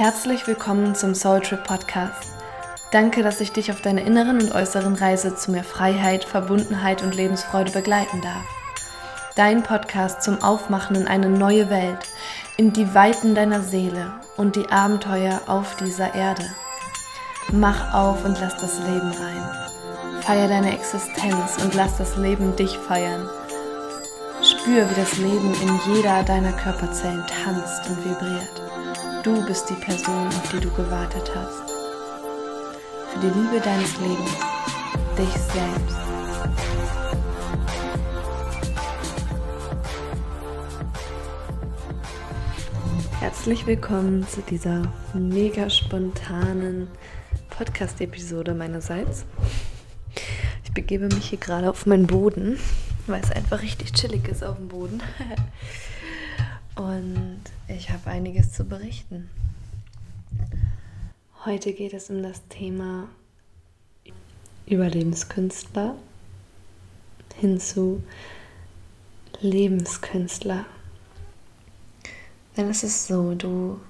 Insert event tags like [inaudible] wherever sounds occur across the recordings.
Herzlich willkommen zum Soul Trip Podcast. Danke, dass ich dich auf deiner inneren und äußeren Reise zu mehr Freiheit, Verbundenheit und Lebensfreude begleiten darf. Dein Podcast zum Aufmachen in eine neue Welt, in die Weiten deiner Seele und die Abenteuer auf dieser Erde. Mach auf und lass das Leben rein. Feier deine Existenz und lass das Leben dich feiern. Spür, wie das Leben in jeder deiner Körperzellen tanzt und vibriert. Du bist die Person, auf die du gewartet hast. Für die Liebe deines Lebens, dich selbst. Herzlich willkommen zu dieser mega spontanen Podcast-Episode meinerseits. Ich begebe mich hier gerade auf meinen Boden, weil es einfach richtig chillig ist auf dem Boden. [laughs] Und ich habe einiges zu berichten. Heute geht es um das Thema Überlebenskünstler hin zu Lebenskünstler. Denn es ist so, du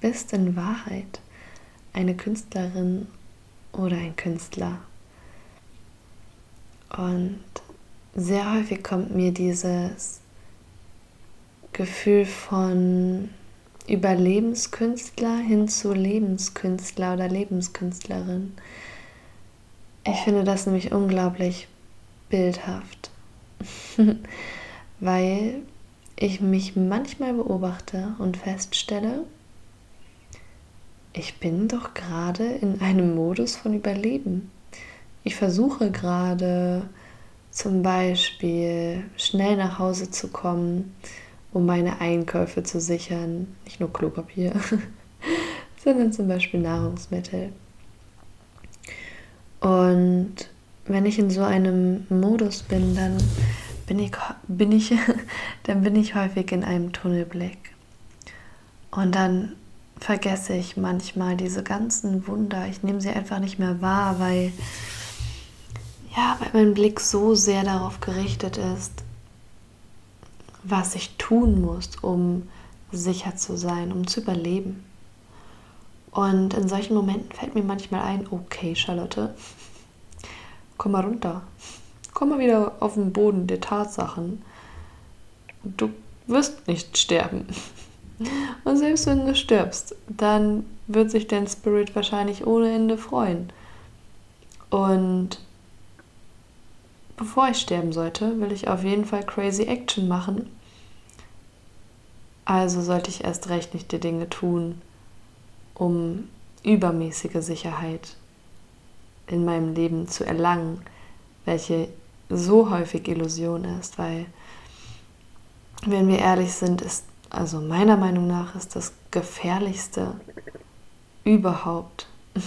bist in Wahrheit eine Künstlerin oder ein Künstler. Und sehr häufig kommt mir dieses Gefühl von Überlebenskünstler hin zu Lebenskünstler oder Lebenskünstlerin. Ich finde das nämlich unglaublich bildhaft, [laughs] weil ich mich manchmal beobachte und feststelle, ich bin doch gerade in einem Modus von Überleben. Ich versuche gerade zum Beispiel schnell nach Hause zu kommen, um meine Einkäufe zu sichern. Nicht nur Klopapier, [laughs] sondern zum Beispiel Nahrungsmittel. Und wenn ich in so einem Modus bin, dann bin ich, bin ich, [laughs] dann bin ich häufig in einem Tunnelblick. Und dann vergesse ich manchmal diese ganzen Wunder. Ich nehme sie einfach nicht mehr wahr, weil, ja, weil mein Blick so sehr darauf gerichtet ist, was ich tun muss, um sicher zu sein, um zu überleben. Und in solchen Momenten fällt mir manchmal ein, okay, Charlotte, komm mal runter. Komm mal wieder auf den Boden der Tatsachen. Du wirst nicht sterben. Und selbst wenn du stirbst, dann wird sich dein Spirit wahrscheinlich ohne Ende freuen. Und bevor ich sterben sollte, will ich auf jeden Fall crazy Action machen. Also sollte ich erst recht nicht die Dinge tun, um übermäßige Sicherheit in meinem Leben zu erlangen, welche so häufig Illusion ist, weil, wenn wir ehrlich sind, ist, also meiner Meinung nach, ist das gefährlichste überhaupt, [laughs]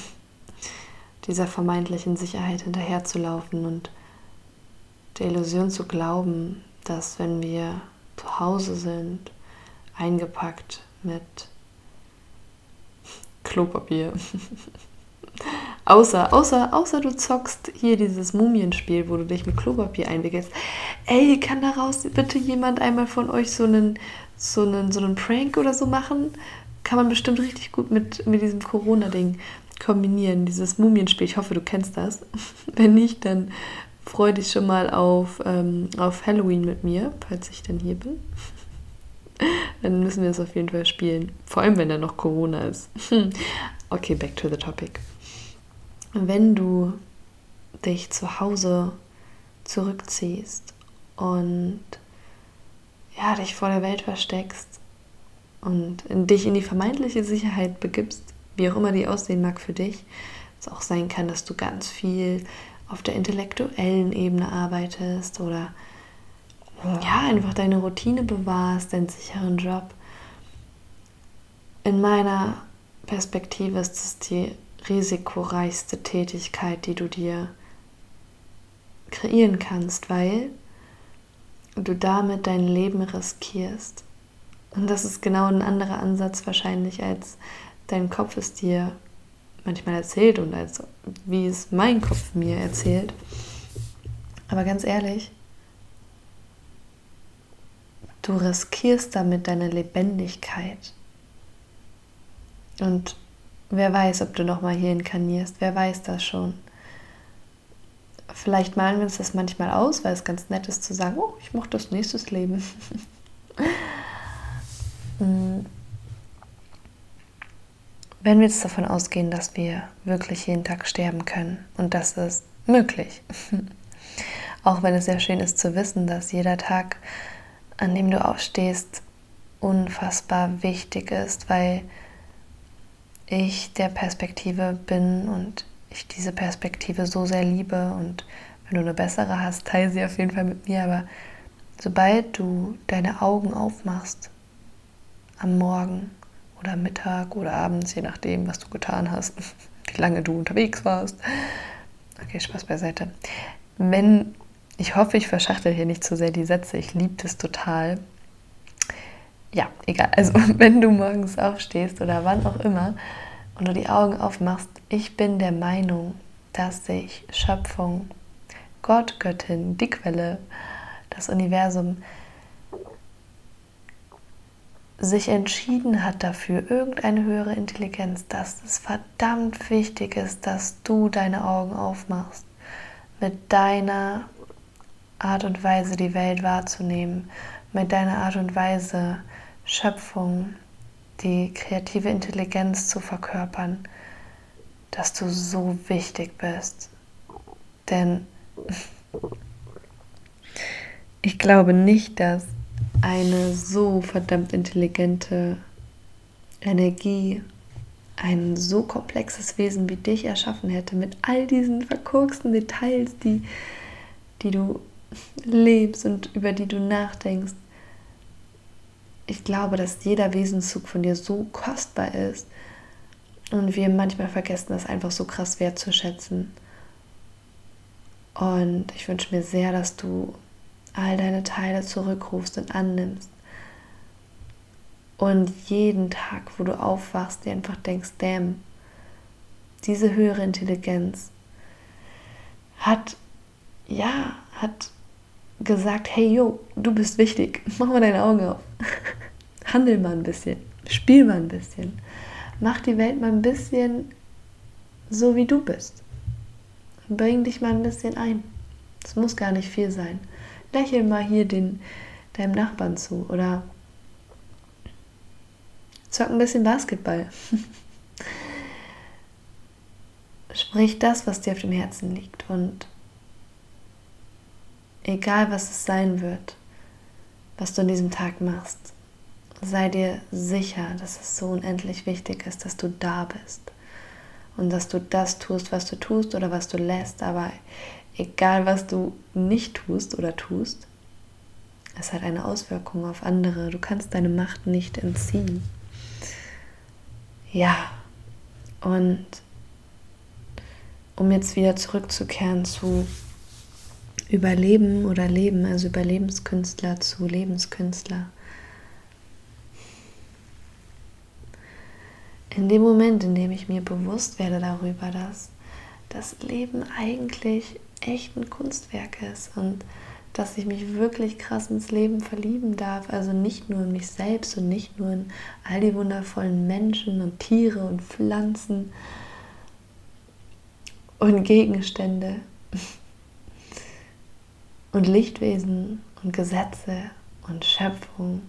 dieser vermeintlichen Sicherheit hinterherzulaufen und der Illusion zu glauben, dass wenn wir zu Hause sind, eingepackt mit Klopapier. [laughs] außer, außer, außer du zockst hier dieses Mumienspiel, wo du dich mit Klopapier einwickelst. Ey, kann daraus bitte jemand einmal von euch so einen, so einen, so einen Prank oder so machen? Kann man bestimmt richtig gut mit, mit diesem Corona-Ding kombinieren, dieses Mumienspiel. Ich hoffe, du kennst das. [laughs] Wenn nicht, dann freue dich schon mal auf, ähm, auf Halloween mit mir, falls ich denn hier bin. [laughs] Dann müssen wir es auf jeden Fall spielen. Vor allem, wenn da noch Corona ist. [laughs] Okay, back to the topic. Wenn du dich zu Hause zurückziehst und ja, dich vor der Welt versteckst und dich in die vermeintliche Sicherheit begibst, wie auch immer die aussehen mag für dich, es auch sein kann, dass du ganz viel auf der intellektuellen Ebene arbeitest oder ja, einfach deine Routine bewahrst, deinen sicheren Job. In meiner Perspektive ist es die risikoreichste Tätigkeit, die du dir kreieren kannst, weil du damit dein Leben riskierst. Und das ist genau ein anderer Ansatz wahrscheinlich, als dein Kopf es dir manchmal erzählt und als wie es mein Kopf mir erzählt. Aber ganz ehrlich, Du riskierst damit deine Lebendigkeit. Und wer weiß, ob du nochmal hier inkarnierst, wer weiß das schon. Vielleicht malen wir uns das manchmal aus, weil es ganz nett ist zu sagen, oh, ich mochte das nächstes Leben. [laughs] Wenn wir jetzt davon ausgehen, dass wir wirklich jeden Tag sterben können und das ist möglich, [laughs] auch wenn es sehr schön ist zu wissen, dass jeder Tag, an dem du aufstehst, unfassbar wichtig ist, weil ich der Perspektive bin und ich diese Perspektive so sehr liebe. Und wenn du eine bessere hast, teile sie auf jeden Fall mit mir, aber sobald du deine Augen aufmachst am Morgen oder Mittag oder abends, je nachdem, was du getan hast, [laughs] wie lange du unterwegs warst. Okay, Spaß beiseite. Wenn, ich hoffe, ich verschachtel hier nicht zu sehr die Sätze, ich liebe das total. Ja, egal. Also, [laughs] wenn du morgens aufstehst oder wann auch immer und du die Augen aufmachst, ich bin der Meinung, dass sich Schöpfung, Gott, Göttin, die Quelle, das Universum sich entschieden hat dafür, irgendeine höhere Intelligenz, dass es verdammt wichtig ist, dass du deine Augen aufmachst, mit deiner Art und Weise die Welt wahrzunehmen, mit deiner Art und Weise Schöpfung, die kreative Intelligenz zu verkörpern, dass du so wichtig bist. Denn [laughs] ich glaube nicht, dass eine so verdammt intelligente Energie ein so komplexes Wesen wie dich erschaffen hätte, mit all diesen verkorksten Details, die, die du lebst und über die du nachdenkst. Ich glaube, dass jeder Wesenszug von dir so kostbar ist und wir manchmal vergessen, das einfach so krass wertzuschätzen. Und ich wünsche mir sehr, dass du all deine Teile zurückrufst und annimmst. Und jeden Tag, wo du aufwachst, dir einfach denkst, damn, diese höhere Intelligenz hat, ja, hat gesagt, hey, yo, du bist wichtig, [laughs] mach mal deine Augen auf. [laughs] Handel mal ein bisschen, spiel mal ein bisschen. Mach die Welt mal ein bisschen so, wie du bist. Bring dich mal ein bisschen ein. Es muss gar nicht viel sein lächel mal hier den, deinem Nachbarn zu oder zock ein bisschen Basketball. [laughs] Sprich das, was dir auf dem Herzen liegt und egal was es sein wird, was du an diesem Tag machst, sei dir sicher, dass es so unendlich wichtig ist, dass du da bist und dass du das tust, was du tust oder was du lässt, aber egal was du nicht tust oder tust, es hat eine Auswirkung auf andere. Du kannst deine Macht nicht entziehen. Ja, und um jetzt wieder zurückzukehren zu Überleben oder Leben, also Überlebenskünstler zu Lebenskünstler. In dem Moment, in dem ich mir bewusst werde darüber, dass das Leben eigentlich echt ein Kunstwerk ist und dass ich mich wirklich krass ins Leben verlieben darf. Also nicht nur in mich selbst und nicht nur in all die wundervollen Menschen und Tiere und Pflanzen und Gegenstände [laughs] und Lichtwesen und Gesetze und Schöpfung.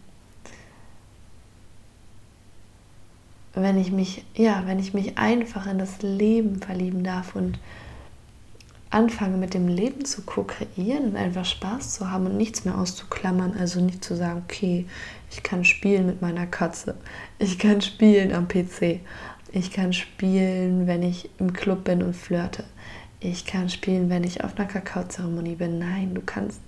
Wenn ich mich, ja, wenn ich mich einfach in das Leben verlieben darf und anfange mit dem Leben zu ko-kreieren und einfach Spaß zu haben und nichts mehr auszuklammern. Also nicht zu sagen, okay, ich kann spielen mit meiner Katze, ich kann spielen am PC, ich kann spielen, wenn ich im Club bin und flirte, ich kann spielen, wenn ich auf einer Kakaozeremonie bin. Nein, du kannst.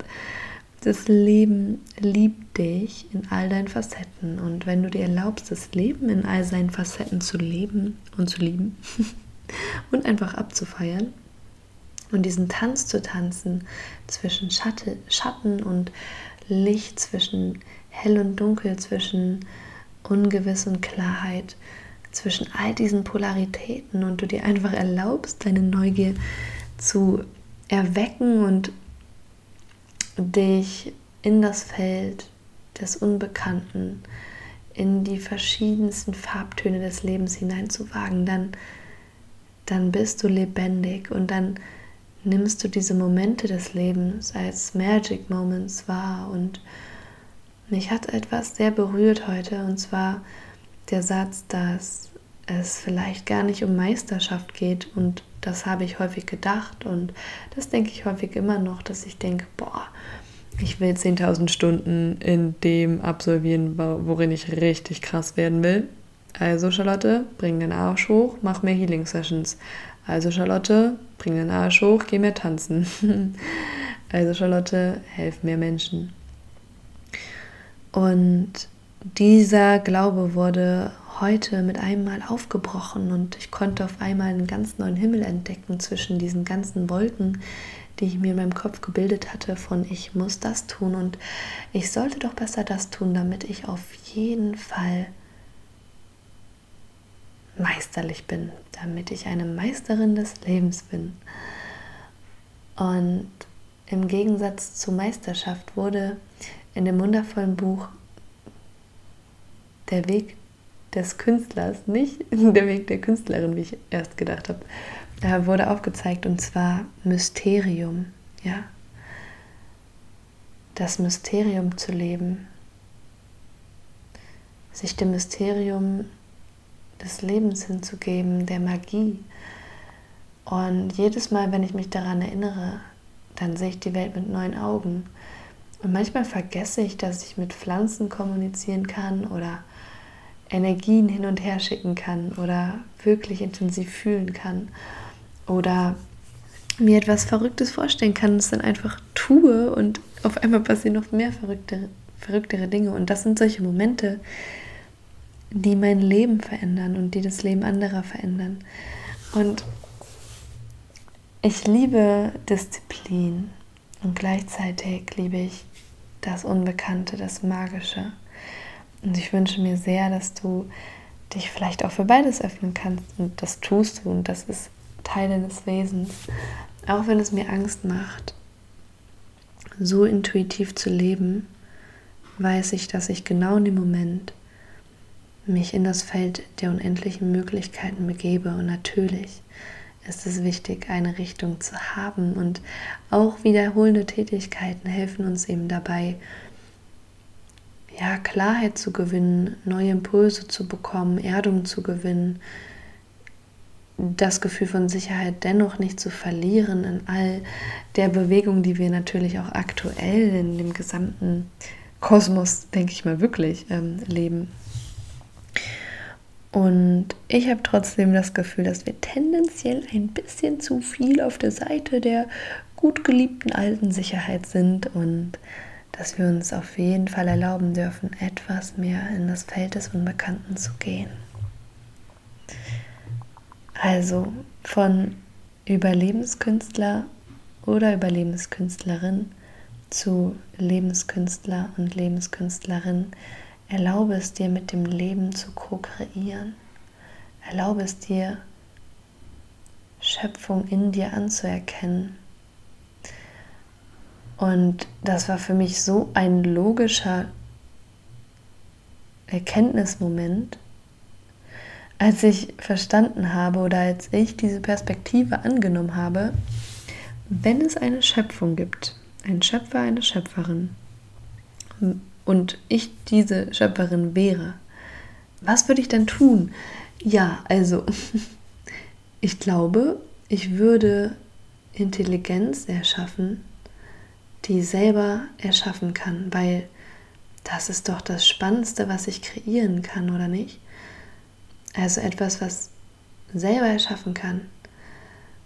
Das Leben liebt dich in all deinen Facetten. Und wenn du dir erlaubst, das Leben in all seinen Facetten zu leben und zu lieben [laughs] und einfach abzufeiern, und diesen Tanz zu tanzen zwischen Schatte, Schatten und Licht, zwischen hell und dunkel, zwischen Ungewiss und Klarheit, zwischen all diesen Polaritäten und du dir einfach erlaubst, deine Neugier zu erwecken und dich in das Feld des Unbekannten, in die verschiedensten Farbtöne des Lebens hineinzuwagen, dann, dann bist du lebendig und dann nimmst du diese Momente des Lebens als Magic Moments wahr. Und mich hat etwas sehr berührt heute, und zwar der Satz, dass es vielleicht gar nicht um Meisterschaft geht. Und das habe ich häufig gedacht und das denke ich häufig immer noch, dass ich denke, boah, ich will 10.000 Stunden in dem absolvieren, worin ich richtig krass werden will. Also Charlotte, bring den Arsch hoch, mach mehr Healing Sessions. Also Charlotte, bring den Arsch hoch, geh mehr tanzen. [laughs] also Charlotte, helf mehr Menschen. Und dieser Glaube wurde heute mit einem Mal aufgebrochen und ich konnte auf einmal einen ganz neuen Himmel entdecken zwischen diesen ganzen Wolken, die ich mir in meinem Kopf gebildet hatte von ich muss das tun und ich sollte doch besser das tun, damit ich auf jeden Fall meisterlich bin, damit ich eine Meisterin des Lebens bin. Und im Gegensatz zur Meisterschaft wurde in dem wundervollen Buch Der Weg des Künstlers, nicht [laughs] der Weg der Künstlerin, wie ich erst gedacht habe, wurde aufgezeigt und zwar Mysterium, ja. Das Mysterium zu leben, sich dem Mysterium des Lebens hinzugeben, der Magie. Und jedes Mal, wenn ich mich daran erinnere, dann sehe ich die Welt mit neuen Augen. Und manchmal vergesse ich, dass ich mit Pflanzen kommunizieren kann oder Energien hin und her schicken kann oder wirklich intensiv fühlen kann oder mir etwas Verrücktes vorstellen kann, es dann einfach tue und auf einmal passieren noch mehr verrücktere, verrücktere Dinge. Und das sind solche Momente, die mein Leben verändern und die das Leben anderer verändern. Und ich liebe Disziplin und gleichzeitig liebe ich das Unbekannte, das Magische. Und ich wünsche mir sehr, dass du dich vielleicht auch für beides öffnen kannst. Und das tust du und das ist Teil deines Wesens. Auch wenn es mir Angst macht, so intuitiv zu leben, weiß ich, dass ich genau in dem Moment mich in das Feld der unendlichen Möglichkeiten begebe. Und natürlich ist es wichtig, eine Richtung zu haben. Und auch wiederholende Tätigkeiten helfen uns eben dabei, ja, Klarheit zu gewinnen, neue Impulse zu bekommen, Erdung zu gewinnen, das Gefühl von Sicherheit dennoch nicht zu verlieren in all der Bewegung, die wir natürlich auch aktuell in dem gesamten Kosmos, denke ich mal, wirklich ähm, leben. Und ich habe trotzdem das Gefühl, dass wir tendenziell ein bisschen zu viel auf der Seite der gut geliebten alten Sicherheit sind und dass wir uns auf jeden Fall erlauben dürfen, etwas mehr in das Feld des Unbekannten zu gehen. Also von Überlebenskünstler oder Überlebenskünstlerin zu Lebenskünstler und Lebenskünstlerin. Erlaube es dir, mit dem Leben zu ko-kreieren. Erlaube es dir, Schöpfung in dir anzuerkennen und das war für mich so ein logischer Erkenntnismoment, als ich verstanden habe oder als ich diese Perspektive angenommen habe, wenn es eine Schöpfung gibt, ein Schöpfer, eine Schöpferin, und ich diese Schöpferin wäre, was würde ich dann tun? Ja, also, [laughs] ich glaube, ich würde Intelligenz erschaffen, die selber erschaffen kann, weil das ist doch das Spannendste, was ich kreieren kann, oder nicht? Also etwas, was selber erschaffen kann.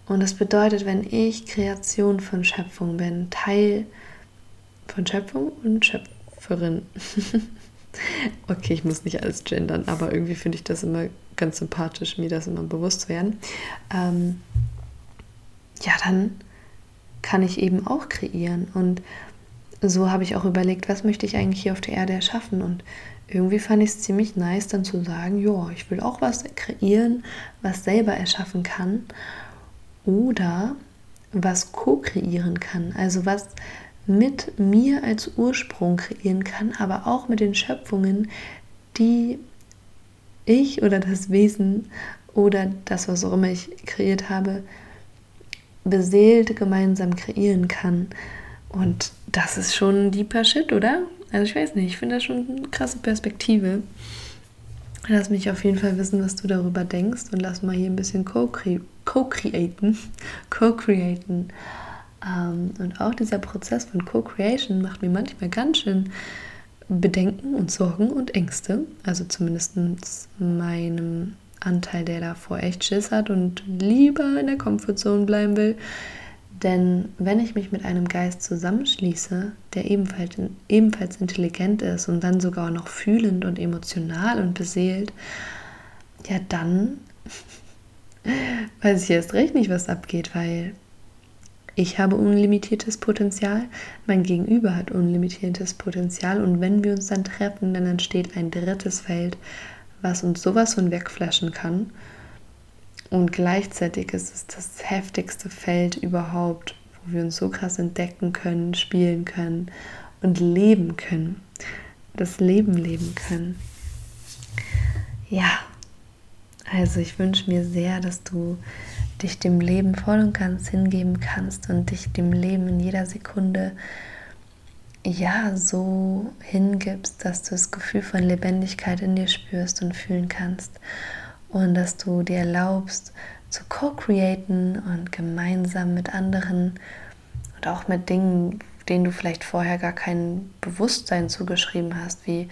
Und das bedeutet, wenn ich Kreation von Schöpfung bin, Teil von Schöpfung und Schöpferin. [laughs] okay, ich muss nicht alles gendern, aber irgendwie finde ich das immer ganz sympathisch, mir das immer bewusst zu werden. Ähm, ja, dann kann ich eben auch kreieren. Und so habe ich auch überlegt, was möchte ich eigentlich hier auf der Erde erschaffen. Und irgendwie fand ich es ziemlich nice, dann zu sagen, ja, ich will auch was kreieren, was selber erschaffen kann. Oder was co-kreieren kann. Also was mit mir als Ursprung kreieren kann, aber auch mit den Schöpfungen die ich oder das Wesen oder das, was auch immer ich kreiert habe, beseelt gemeinsam kreieren kann. Und das ist schon deeper Shit, oder? Also ich weiß nicht, ich finde das schon eine krasse Perspektive. Lass mich auf jeden Fall wissen, was du darüber denkst und lass mal hier ein bisschen co-createn. [laughs] Co-createn. Ähm, und auch dieser Prozess von Co-Creation macht mir manchmal ganz schön Bedenken und Sorgen und Ängste. Also zumindest meinem Anteil, der davor echt Schiss hat und lieber in der Comfortzone bleiben will. Denn wenn ich mich mit einem Geist zusammenschließe, der ebenfalls, ebenfalls intelligent ist und dann sogar noch fühlend und emotional und beseelt, ja dann [laughs] weiß ich erst recht nicht, was abgeht, weil ich habe unlimitiertes Potenzial, mein Gegenüber hat unlimitiertes Potenzial und wenn wir uns dann treffen, dann entsteht ein drittes Feld, was uns sowas von wegflaschen kann. Und gleichzeitig ist es das heftigste Feld überhaupt, wo wir uns so krass entdecken können, spielen können und leben können. Das Leben leben können. Ja, also ich wünsche mir sehr, dass du dich dem Leben voll und ganz hingeben kannst und dich dem Leben in jeder Sekunde ja so hingibst, dass du das Gefühl von Lebendigkeit in dir spürst und fühlen kannst. Und dass du dir erlaubst zu co-createn und gemeinsam mit anderen und auch mit Dingen, denen du vielleicht vorher gar kein Bewusstsein zugeschrieben hast, wie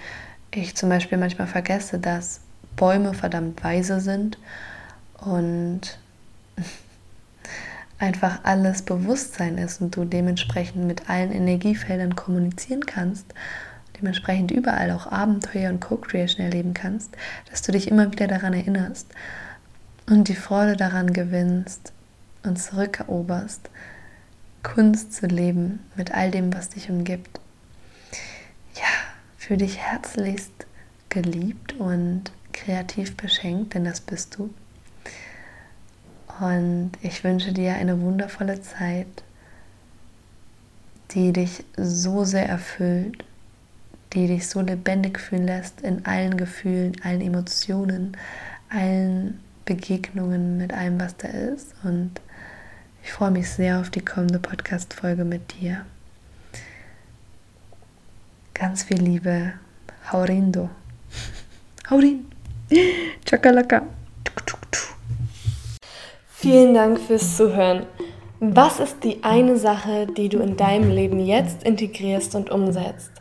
ich zum Beispiel manchmal vergesse, dass Bäume verdammt weise sind und einfach alles Bewusstsein ist und du dementsprechend mit allen Energiefeldern kommunizieren kannst, dementsprechend überall auch Abenteuer und Co-Creation erleben kannst, dass du dich immer wieder daran erinnerst und die Freude daran gewinnst und zurückeroberst, Kunst zu leben mit all dem, was dich umgibt. Ja, für dich herzlichst geliebt und kreativ beschenkt, denn das bist du. Und ich wünsche dir eine wundervolle Zeit, die dich so sehr erfüllt, die dich so lebendig fühlen lässt in allen Gefühlen, allen Emotionen, allen Begegnungen mit allem, was da ist. Und ich freue mich sehr auf die kommende Podcast-Folge mit dir. Ganz viel Liebe. Haurindo. [laughs] Haurin. Chakalaka. Vielen Dank fürs Zuhören. Was ist die eine Sache, die du in deinem Leben jetzt integrierst und umsetzt?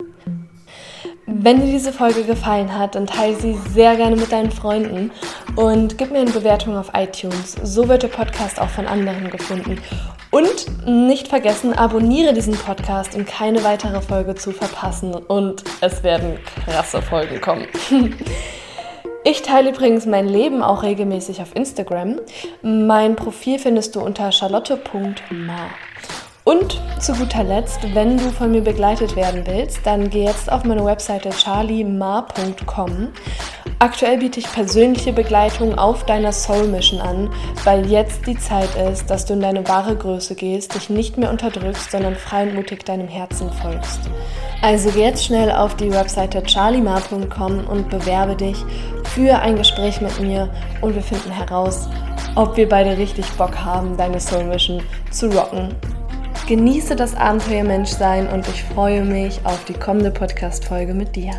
Wenn dir diese Folge gefallen hat, dann teile sie sehr gerne mit deinen Freunden und gib mir eine Bewertung auf iTunes. So wird der Podcast auch von anderen gefunden. Und nicht vergessen, abonniere diesen Podcast, um keine weitere Folge zu verpassen. Und es werden krasse Folgen kommen. [laughs] Ich teile übrigens mein Leben auch regelmäßig auf Instagram. Mein Profil findest du unter charlotte.ma. Und zu guter Letzt, wenn du von mir begleitet werden willst, dann geh jetzt auf meine Webseite charliema.com. Aktuell biete ich persönliche Begleitung auf deiner Soul Mission an, weil jetzt die Zeit ist, dass du in deine wahre Größe gehst, dich nicht mehr unterdrückst, sondern frei und mutig deinem Herzen folgst. Also geh jetzt schnell auf die Webseite charliema.com und bewerbe dich für ein Gespräch mit mir und wir finden heraus, ob wir beide richtig Bock haben, deine Soul Mission zu rocken. Genieße das Abenteuer Menschsein und ich freue mich auf die kommende Podcast-Folge mit dir.